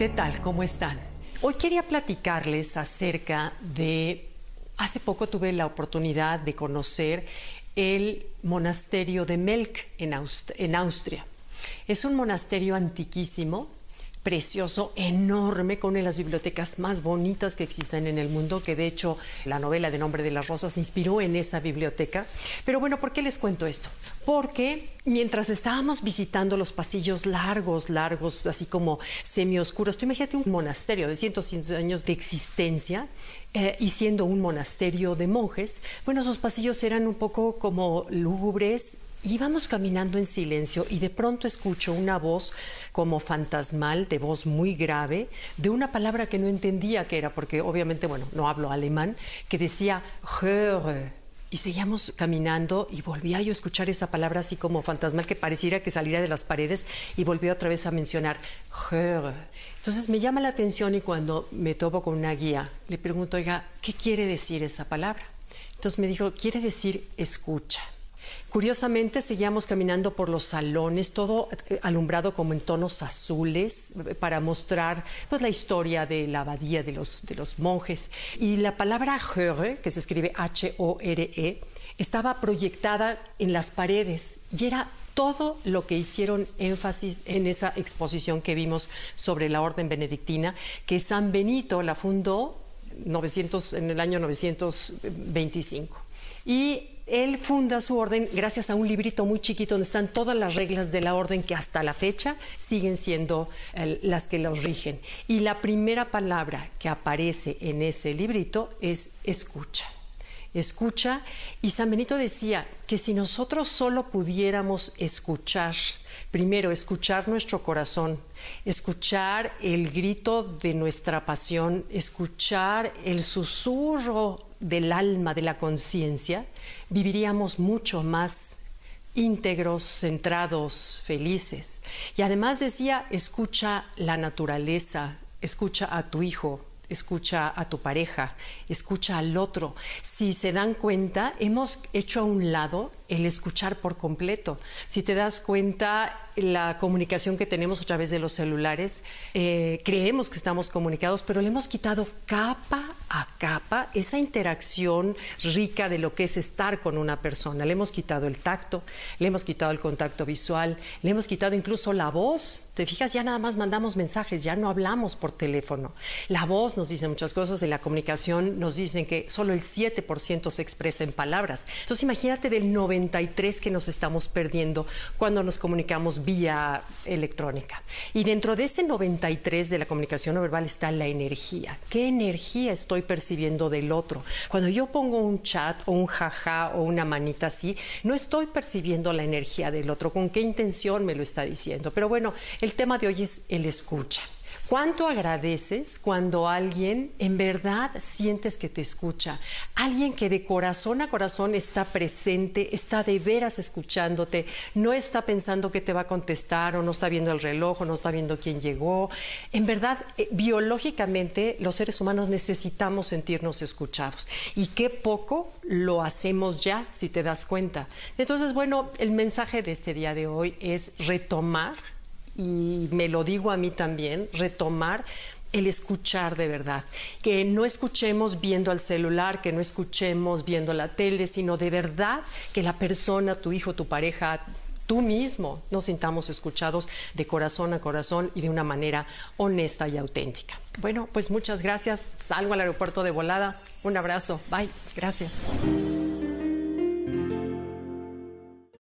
¿Qué tal? ¿Cómo están? Hoy quería platicarles acerca de... Hace poco tuve la oportunidad de conocer el monasterio de Melk en, en Austria. Es un monasterio antiquísimo precioso, enorme, con una de las bibliotecas más bonitas que existen en el mundo, que de hecho la novela de Nombre de las Rosas se inspiró en esa biblioteca. Pero bueno, ¿por qué les cuento esto? Porque mientras estábamos visitando los pasillos largos, largos, así como semioscuros, tú imagínate un monasterio de 100 años de existencia, eh, y siendo un monasterio de monjes, bueno, esos pasillos eran un poco como lúgubres Íbamos caminando en silencio y de pronto escucho una voz como fantasmal, de voz muy grave, de una palabra que no entendía qué era, porque obviamente, bueno, no hablo alemán, que decía höre. Y seguíamos caminando y volvía yo a escuchar esa palabra así como fantasmal que pareciera que saliera de las paredes y volvió otra vez a mencionar höre. Entonces me llama la atención y cuando me topo con una guía, le pregunto, oiga, ¿qué quiere decir esa palabra? Entonces me dijo, quiere decir escucha. Curiosamente, seguíamos caminando por los salones, todo eh, alumbrado como en tonos azules, eh, para mostrar pues, la historia de la abadía de los, de los monjes. Y la palabra Höre, que se escribe H-O-R-E, estaba proyectada en las paredes y era todo lo que hicieron énfasis en esa exposición que vimos sobre la orden benedictina, que San Benito la fundó 900, en el año 925. Y él funda su orden gracias a un librito muy chiquito donde están todas las reglas de la orden que hasta la fecha siguen siendo las que los rigen. Y la primera palabra que aparece en ese librito es escucha. Escucha. Y San Benito decía que si nosotros solo pudiéramos escuchar, primero escuchar nuestro corazón, escuchar el grito de nuestra pasión, escuchar el susurro del alma, de la conciencia, viviríamos mucho más íntegros, centrados, felices. Y además decía, escucha la naturaleza, escucha a tu hijo, escucha a tu pareja, escucha al otro. Si se dan cuenta, hemos hecho a un lado el escuchar por completo. Si te das cuenta, la comunicación que tenemos a través de los celulares, eh, creemos que estamos comunicados, pero le hemos quitado capa a capa esa interacción rica de lo que es estar con una persona. Le hemos quitado el tacto, le hemos quitado el contacto visual, le hemos quitado incluso la voz. Te fijas, ya nada más mandamos mensajes, ya no hablamos por teléfono. La voz nos dice muchas cosas, en la comunicación nos dicen que solo el 7% se expresa en palabras. Entonces imagínate del 93 que nos estamos perdiendo cuando nos comunicamos vía electrónica. Y dentro de ese 93 de la comunicación no verbal está la energía. ¿Qué energía estoy percibiendo del otro? Cuando yo pongo un chat o un jaja o una manita así, no estoy percibiendo la energía del otro. ¿Con qué intención me lo está diciendo? Pero bueno, el tema de hoy es el escucha. ¿Cuánto agradeces cuando alguien en verdad sientes que te escucha? Alguien que de corazón a corazón está presente, está de veras escuchándote, no está pensando que te va a contestar o no está viendo el reloj o no está viendo quién llegó. En verdad, eh, biológicamente los seres humanos necesitamos sentirnos escuchados y qué poco lo hacemos ya, si te das cuenta. Entonces, bueno, el mensaje de este día de hoy es retomar y me lo digo a mí también, retomar el escuchar de verdad, que no escuchemos viendo al celular, que no escuchemos viendo la tele, sino de verdad que la persona, tu hijo, tu pareja, tú mismo nos sintamos escuchados de corazón a corazón y de una manera honesta y auténtica. Bueno, pues muchas gracias. Salgo al aeropuerto de volada. Un abrazo. Bye. Gracias.